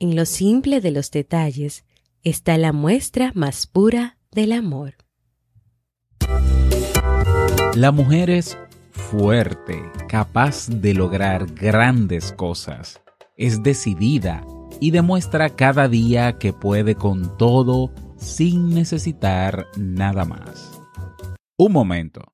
En lo simple de los detalles está la muestra más pura del amor. La mujer es fuerte, capaz de lograr grandes cosas. Es decidida y demuestra cada día que puede con todo sin necesitar nada más. Un momento.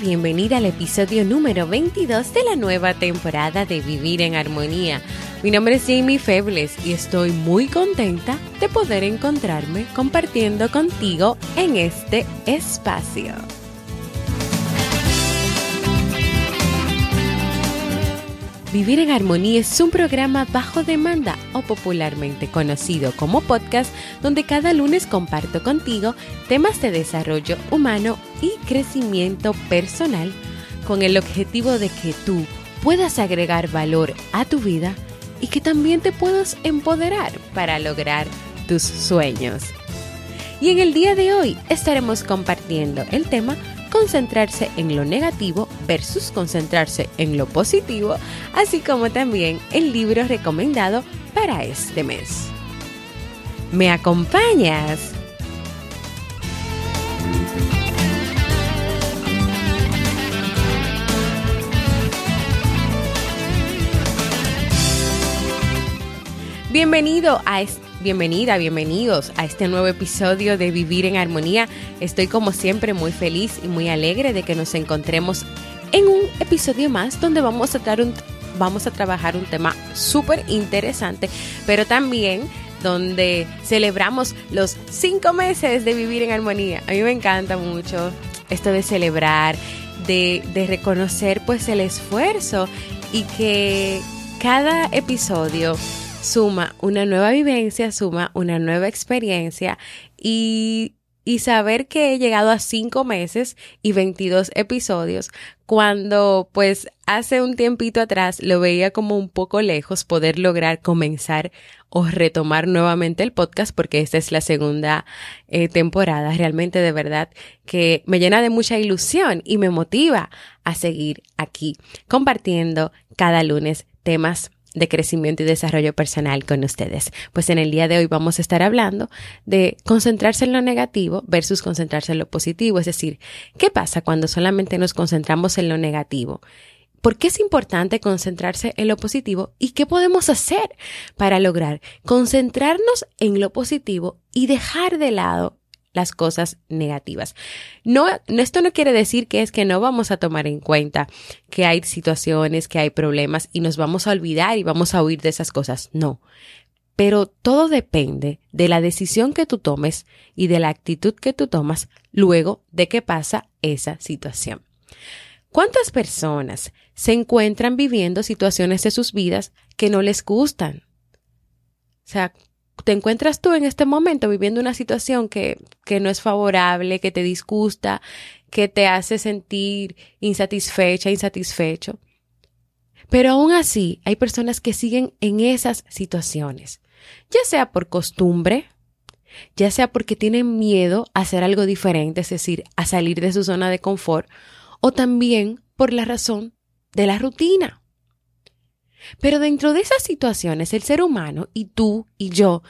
Bienvenida al episodio número 22 de la nueva temporada de Vivir en Armonía. Mi nombre es Jamie Febles y estoy muy contenta de poder encontrarme compartiendo contigo en este espacio. Vivir en Armonía es un programa bajo demanda o popularmente conocido como podcast donde cada lunes comparto contigo temas de desarrollo humano y crecimiento personal con el objetivo de que tú puedas agregar valor a tu vida y que también te puedas empoderar para lograr tus sueños. Y en el día de hoy estaremos compartiendo el tema concentrarse en lo negativo versus concentrarse en lo positivo, así como también el libro recomendado para este mes. ¿Me acompañas? Bienvenido a este Bienvenida, bienvenidos a este nuevo episodio de Vivir en Armonía. Estoy como siempre muy feliz y muy alegre de que nos encontremos en un episodio más donde vamos a, un, vamos a trabajar un tema súper interesante, pero también donde celebramos los cinco meses de Vivir en Armonía. A mí me encanta mucho esto de celebrar, de, de reconocer pues el esfuerzo y que cada episodio suma una nueva vivencia, suma una nueva experiencia y, y saber que he llegado a cinco meses y 22 episodios cuando pues hace un tiempito atrás lo veía como un poco lejos poder lograr comenzar o retomar nuevamente el podcast porque esta es la segunda eh, temporada. Realmente de verdad que me llena de mucha ilusión y me motiva a seguir aquí compartiendo cada lunes temas de crecimiento y desarrollo personal con ustedes. Pues en el día de hoy vamos a estar hablando de concentrarse en lo negativo versus concentrarse en lo positivo. Es decir, ¿qué pasa cuando solamente nos concentramos en lo negativo? ¿Por qué es importante concentrarse en lo positivo y qué podemos hacer para lograr concentrarnos en lo positivo y dejar de lado las cosas negativas. No, esto no quiere decir que es que no vamos a tomar en cuenta que hay situaciones, que hay problemas y nos vamos a olvidar y vamos a huir de esas cosas. No. Pero todo depende de la decisión que tú tomes y de la actitud que tú tomas luego de que pasa esa situación. ¿Cuántas personas se encuentran viviendo situaciones de sus vidas que no les gustan? O sea, te encuentras tú en este momento viviendo una situación que, que no es favorable, que te disgusta, que te hace sentir insatisfecha, insatisfecho. Pero aún así, hay personas que siguen en esas situaciones, ya sea por costumbre, ya sea porque tienen miedo a hacer algo diferente, es decir, a salir de su zona de confort, o también por la razón de la rutina. Pero dentro de esas situaciones, el ser humano y tú y yo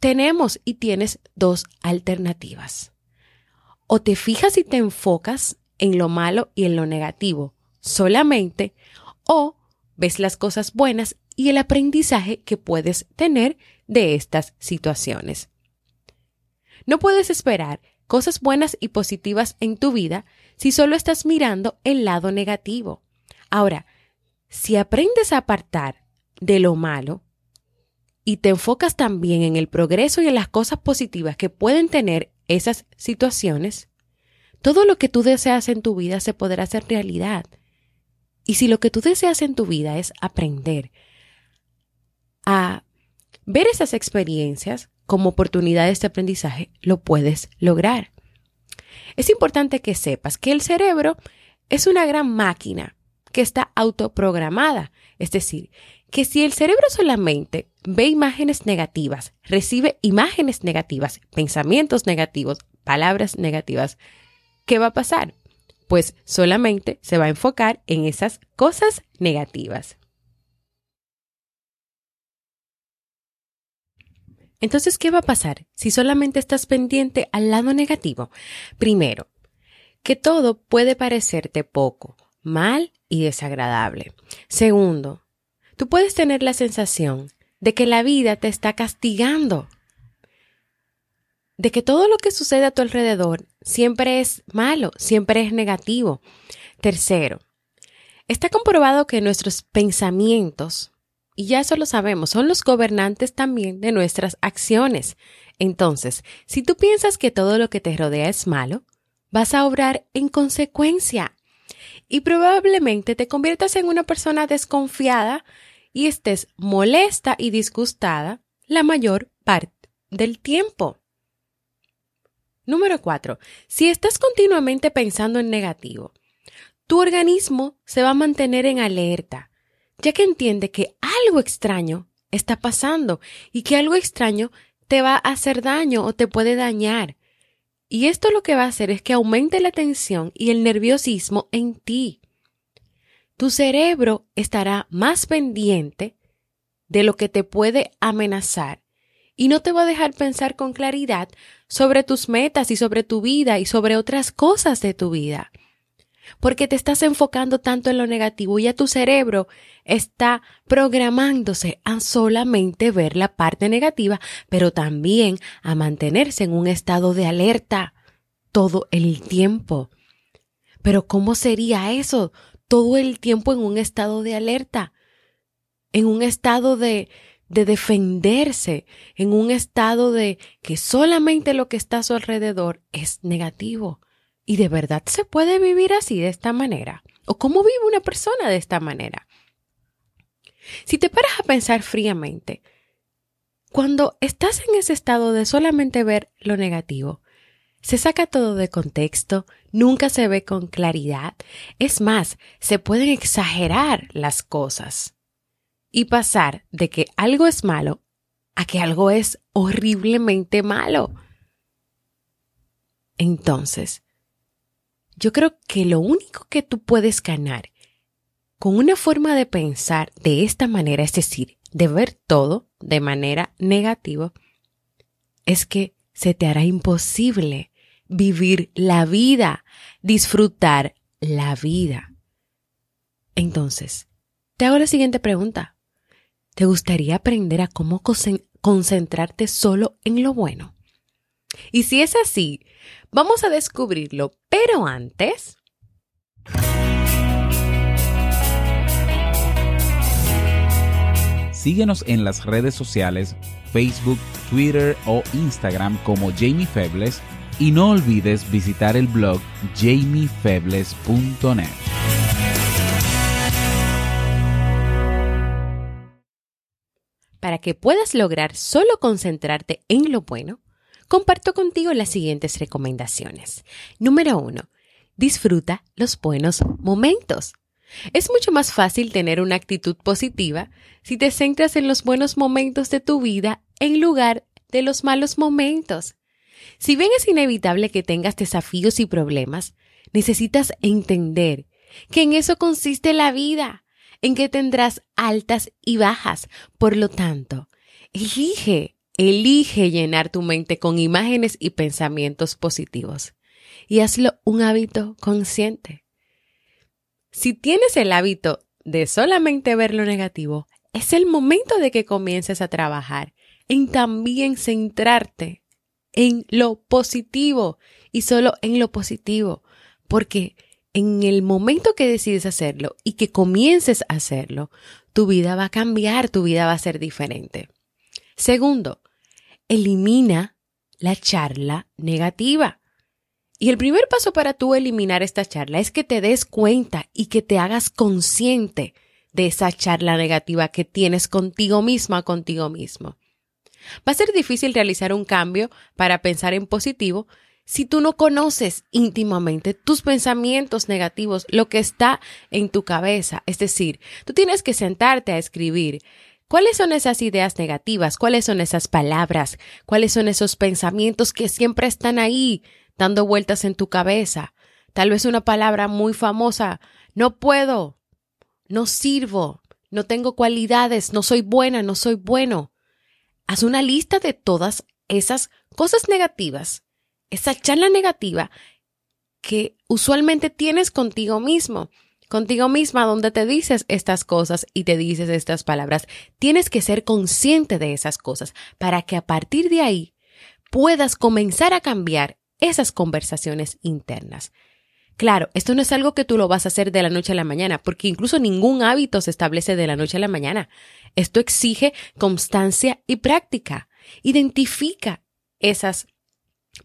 tenemos y tienes dos alternativas. O te fijas y te enfocas en lo malo y en lo negativo solamente, o ves las cosas buenas y el aprendizaje que puedes tener de estas situaciones. No puedes esperar cosas buenas y positivas en tu vida si solo estás mirando el lado negativo. Ahora, si aprendes a apartar de lo malo y te enfocas también en el progreso y en las cosas positivas que pueden tener esas situaciones, todo lo que tú deseas en tu vida se podrá hacer realidad. Y si lo que tú deseas en tu vida es aprender a ver esas experiencias como oportunidades de aprendizaje, lo puedes lograr. Es importante que sepas que el cerebro es una gran máquina que está autoprogramada, es decir, que si el cerebro solamente ve imágenes negativas, recibe imágenes negativas, pensamientos negativos, palabras negativas, ¿qué va a pasar? Pues solamente se va a enfocar en esas cosas negativas. Entonces, ¿qué va a pasar si solamente estás pendiente al lado negativo? Primero, que todo puede parecerte poco, mal y desagradable. Segundo, tú puedes tener la sensación de que la vida te está castigando, de que todo lo que sucede a tu alrededor siempre es malo, siempre es negativo. Tercero, está comprobado que nuestros pensamientos y ya eso lo sabemos, son los gobernantes también de nuestras acciones. Entonces, si tú piensas que todo lo que te rodea es malo, vas a obrar en consecuencia. Y probablemente te conviertas en una persona desconfiada y estés molesta y disgustada la mayor parte del tiempo. Número 4. Si estás continuamente pensando en negativo, tu organismo se va a mantener en alerta ya que entiende que algo extraño está pasando y que algo extraño te va a hacer daño o te puede dañar. Y esto lo que va a hacer es que aumente la tensión y el nerviosismo en ti. Tu cerebro estará más pendiente de lo que te puede amenazar y no te va a dejar pensar con claridad sobre tus metas y sobre tu vida y sobre otras cosas de tu vida porque te estás enfocando tanto en lo negativo y a tu cerebro está programándose a solamente ver la parte negativa, pero también a mantenerse en un estado de alerta todo el tiempo. Pero ¿cómo sería eso? Todo el tiempo en un estado de alerta, en un estado de, de defenderse, en un estado de que solamente lo que está a su alrededor es negativo. ¿Y de verdad se puede vivir así, de esta manera? ¿O cómo vive una persona de esta manera? Si te paras a pensar fríamente, cuando estás en ese estado de solamente ver lo negativo, se saca todo de contexto, nunca se ve con claridad, es más, se pueden exagerar las cosas y pasar de que algo es malo a que algo es horriblemente malo. Entonces, yo creo que lo único que tú puedes ganar con una forma de pensar de esta manera, es decir, de ver todo de manera negativa, es que se te hará imposible vivir la vida, disfrutar la vida. Entonces, te hago la siguiente pregunta. ¿Te gustaría aprender a cómo concentrarte solo en lo bueno? Y si es así, vamos a descubrirlo, pero antes... Síguenos en las redes sociales, Facebook, Twitter o Instagram como Jamie Febles y no olvides visitar el blog jamiefebles.net. Para que puedas lograr solo concentrarte en lo bueno, comparto contigo las siguientes recomendaciones. Número uno, disfruta los buenos momentos. Es mucho más fácil tener una actitud positiva si te centras en los buenos momentos de tu vida en lugar de los malos momentos. Si bien es inevitable que tengas desafíos y problemas, necesitas entender que en eso consiste la vida, en que tendrás altas y bajas. Por lo tanto, elige Elige llenar tu mente con imágenes y pensamientos positivos y hazlo un hábito consciente. Si tienes el hábito de solamente ver lo negativo, es el momento de que comiences a trabajar en también centrarte en lo positivo y solo en lo positivo, porque en el momento que decides hacerlo y que comiences a hacerlo, tu vida va a cambiar, tu vida va a ser diferente. Segundo, elimina la charla negativa. Y el primer paso para tú eliminar esta charla es que te des cuenta y que te hagas consciente de esa charla negativa que tienes contigo misma, contigo mismo. Va a ser difícil realizar un cambio para pensar en positivo si tú no conoces íntimamente tus pensamientos negativos, lo que está en tu cabeza. Es decir, tú tienes que sentarte a escribir ¿Cuáles son esas ideas negativas? ¿Cuáles son esas palabras? ¿Cuáles son esos pensamientos que siempre están ahí dando vueltas en tu cabeza? Tal vez una palabra muy famosa. No puedo. No sirvo. No tengo cualidades. No soy buena. No soy bueno. Haz una lista de todas esas cosas negativas esa charla negativa que usualmente tienes contigo mismo, contigo misma, donde te dices estas cosas y te dices estas palabras. Tienes que ser consciente de esas cosas para que a partir de ahí puedas comenzar a cambiar esas conversaciones internas. Claro, esto no es algo que tú lo vas a hacer de la noche a la mañana, porque incluso ningún hábito se establece de la noche a la mañana. Esto exige constancia y práctica. Identifica esas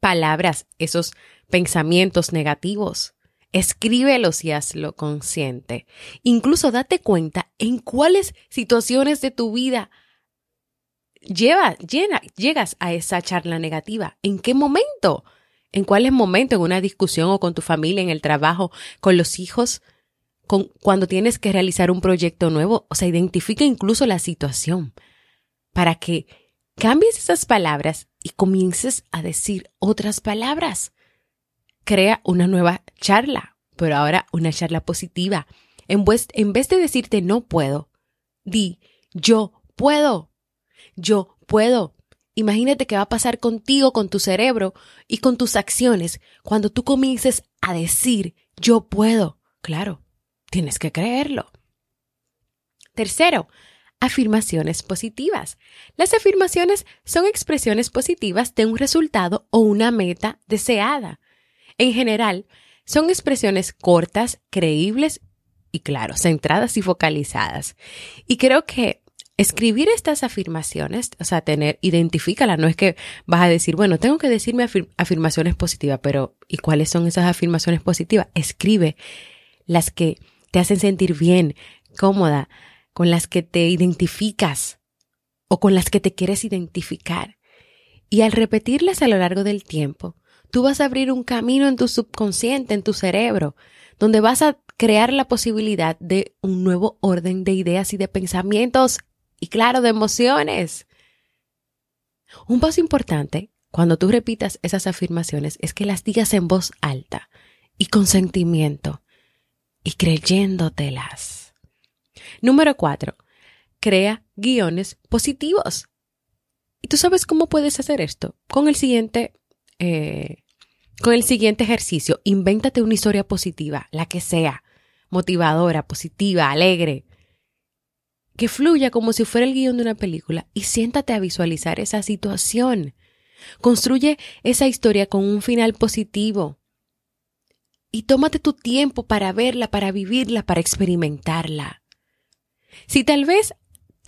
palabras, esos pensamientos negativos. Escríbelos y hazlo consciente. Incluso date cuenta en cuáles situaciones de tu vida lleva, llegas a esa charla negativa. ¿En qué momento? ¿En cuáles momentos? ¿En una discusión o con tu familia, en el trabajo, con los hijos? Con, cuando tienes que realizar un proyecto nuevo. O sea, identifica incluso la situación para que cambies esas palabras y comiences a decir otras palabras. Crea una nueva charla, pero ahora una charla positiva. En vez, en vez de decirte no puedo, di yo puedo. Yo puedo. Imagínate qué va a pasar contigo, con tu cerebro y con tus acciones cuando tú comiences a decir yo puedo. Claro, tienes que creerlo. Tercero, afirmaciones positivas. Las afirmaciones son expresiones positivas de un resultado o una meta deseada. En general, son expresiones cortas, creíbles y, claro, centradas y focalizadas. Y creo que escribir estas afirmaciones, o sea, tener, identifícala, no es que vas a decir, bueno, tengo que decirme afirmaciones positivas, pero ¿y cuáles son esas afirmaciones positivas? Escribe las que te hacen sentir bien, cómoda, con las que te identificas o con las que te quieres identificar. Y al repetirlas a lo largo del tiempo, tú vas a abrir un camino en tu subconsciente, en tu cerebro, donde vas a crear la posibilidad de un nuevo orden de ideas y de pensamientos y claro, de emociones. Un paso importante cuando tú repitas esas afirmaciones es que las digas en voz alta y con sentimiento y creyéndotelas. Número cuatro, crea guiones positivos. ¿Y tú sabes cómo puedes hacer esto? Con el siguiente, eh, con el siguiente ejercicio, invéntate una historia positiva, la que sea, motivadora, positiva, alegre, que fluya como si fuera el guion de una película y siéntate a visualizar esa situación. Construye esa historia con un final positivo. Y tómate tu tiempo para verla, para vivirla, para experimentarla. Si tal vez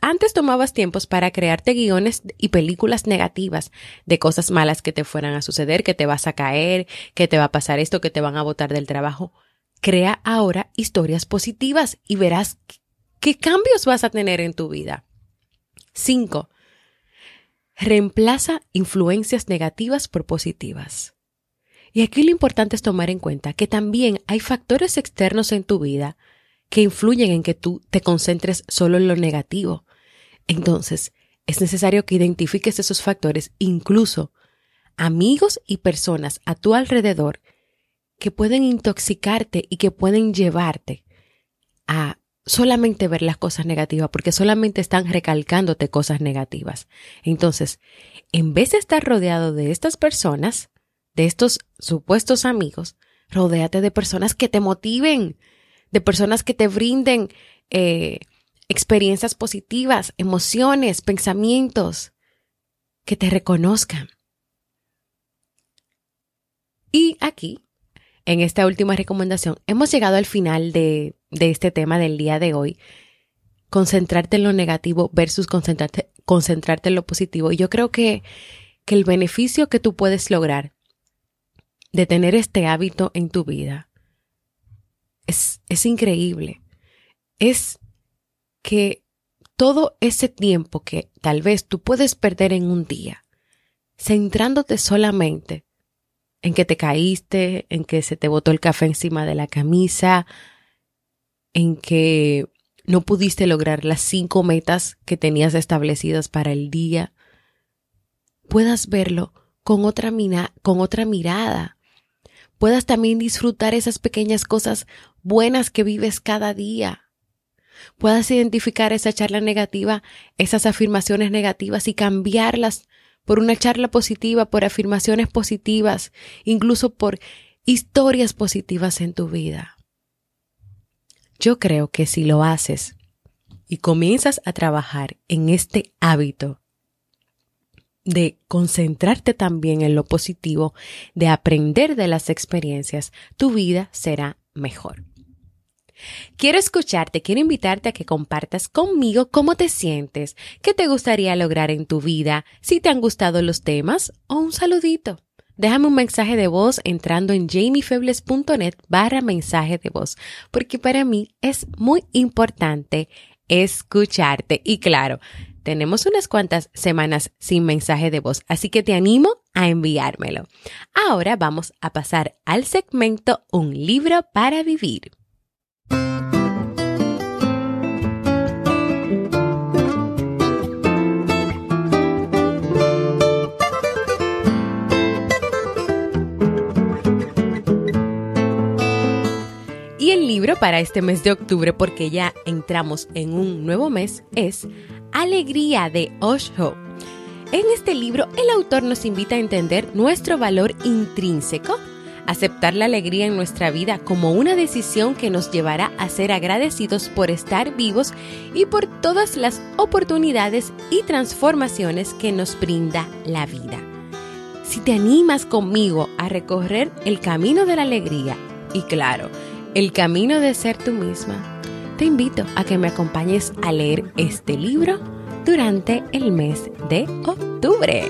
antes tomabas tiempos para crearte guiones y películas negativas de cosas malas que te fueran a suceder, que te vas a caer, que te va a pasar esto, que te van a botar del trabajo, crea ahora historias positivas y verás qué cambios vas a tener en tu vida. 5. Reemplaza influencias negativas por positivas. Y aquí lo importante es tomar en cuenta que también hay factores externos en tu vida que influyen en que tú te concentres solo en lo negativo. Entonces, es necesario que identifiques esos factores, incluso amigos y personas a tu alrededor que pueden intoxicarte y que pueden llevarte a solamente ver las cosas negativas, porque solamente están recalcándote cosas negativas. Entonces, en vez de estar rodeado de estas personas, de estos supuestos amigos, rodéate de personas que te motiven, de personas que te brinden eh, experiencias positivas, emociones, pensamientos que te reconozcan. Y aquí, en esta última recomendación, hemos llegado al final de, de este tema del día de hoy. Concentrarte en lo negativo versus concentrarte, concentrarte en lo positivo. Y yo creo que, que el beneficio que tú puedes lograr de tener este hábito en tu vida es, es increíble. Es que todo ese tiempo que tal vez tú puedes perder en un día, centrándote solamente en que te caíste, en que se te botó el café encima de la camisa, en que no pudiste lograr las cinco metas que tenías establecidas para el día, puedas verlo con otra, con otra mirada, puedas también disfrutar esas pequeñas cosas buenas que vives cada día, puedas identificar esa charla negativa, esas afirmaciones negativas y cambiarlas por una charla positiva, por afirmaciones positivas, incluso por historias positivas en tu vida. Yo creo que si lo haces y comienzas a trabajar en este hábito de concentrarte también en lo positivo, de aprender de las experiencias, tu vida será mejor. Quiero escucharte, quiero invitarte a que compartas conmigo cómo te sientes, qué te gustaría lograr en tu vida, si te han gustado los temas o un saludito. Déjame un mensaje de voz entrando en jamiefebles.net barra mensaje de voz, porque para mí es muy importante escucharte. Y claro, tenemos unas cuantas semanas sin mensaje de voz, así que te animo a enviármelo. Ahora vamos a pasar al segmento Un libro para vivir. Y el libro para este mes de octubre, porque ya entramos en un nuevo mes, es Alegría de Osho. En este libro, el autor nos invita a entender nuestro valor intrínseco, aceptar la alegría en nuestra vida como una decisión que nos llevará a ser agradecidos por estar vivos y por todas las oportunidades y transformaciones que nos brinda la vida. Si te animas conmigo a recorrer el camino de la alegría, y claro, el camino de ser tú misma, te invito a que me acompañes a leer este libro durante el mes de octubre.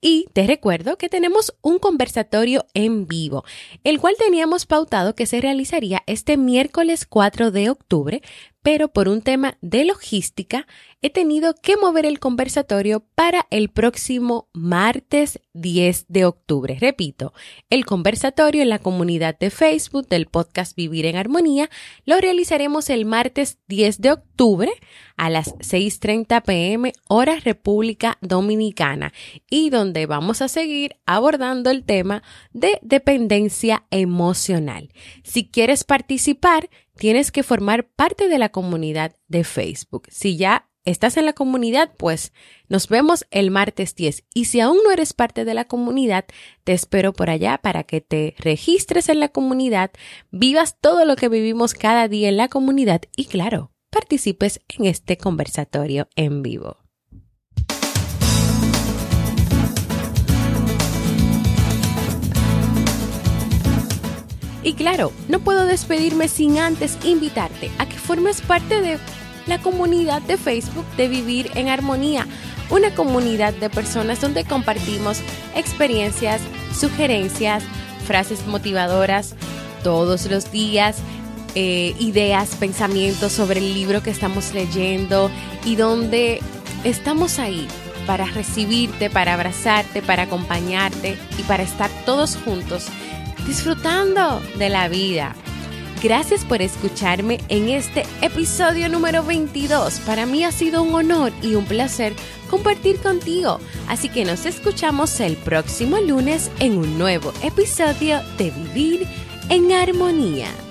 Y te recuerdo que tenemos un conversatorio en vivo, el cual teníamos pautado que se realizaría este miércoles 4 de octubre, pero por un tema de logística he tenido que mover el conversatorio para el próximo martes 10 de octubre. Repito, el conversatorio en la comunidad de Facebook del podcast Vivir en Armonía lo realizaremos el martes 10 de octubre a las 6.30 pm hora República Dominicana y donde vamos a seguir abordando el tema de dependencia emocional. Si quieres participar, tienes que formar parte de la comunidad de Facebook. Si ya estás en la comunidad, pues nos vemos el martes 10. Y si aún no eres parte de la comunidad, te espero por allá para que te registres en la comunidad, vivas todo lo que vivimos cada día en la comunidad y claro, participes en este conversatorio en vivo. Y claro, no puedo despedirme sin antes invitarte a que formes parte de la comunidad de Facebook de Vivir en Armonía, una comunidad de personas donde compartimos experiencias, sugerencias, frases motivadoras todos los días, eh, ideas, pensamientos sobre el libro que estamos leyendo y donde estamos ahí para recibirte, para abrazarte, para acompañarte y para estar todos juntos disfrutando de la vida. Gracias por escucharme en este episodio número 22. Para mí ha sido un honor y un placer compartir contigo. Así que nos escuchamos el próximo lunes en un nuevo episodio de Vivir en Armonía.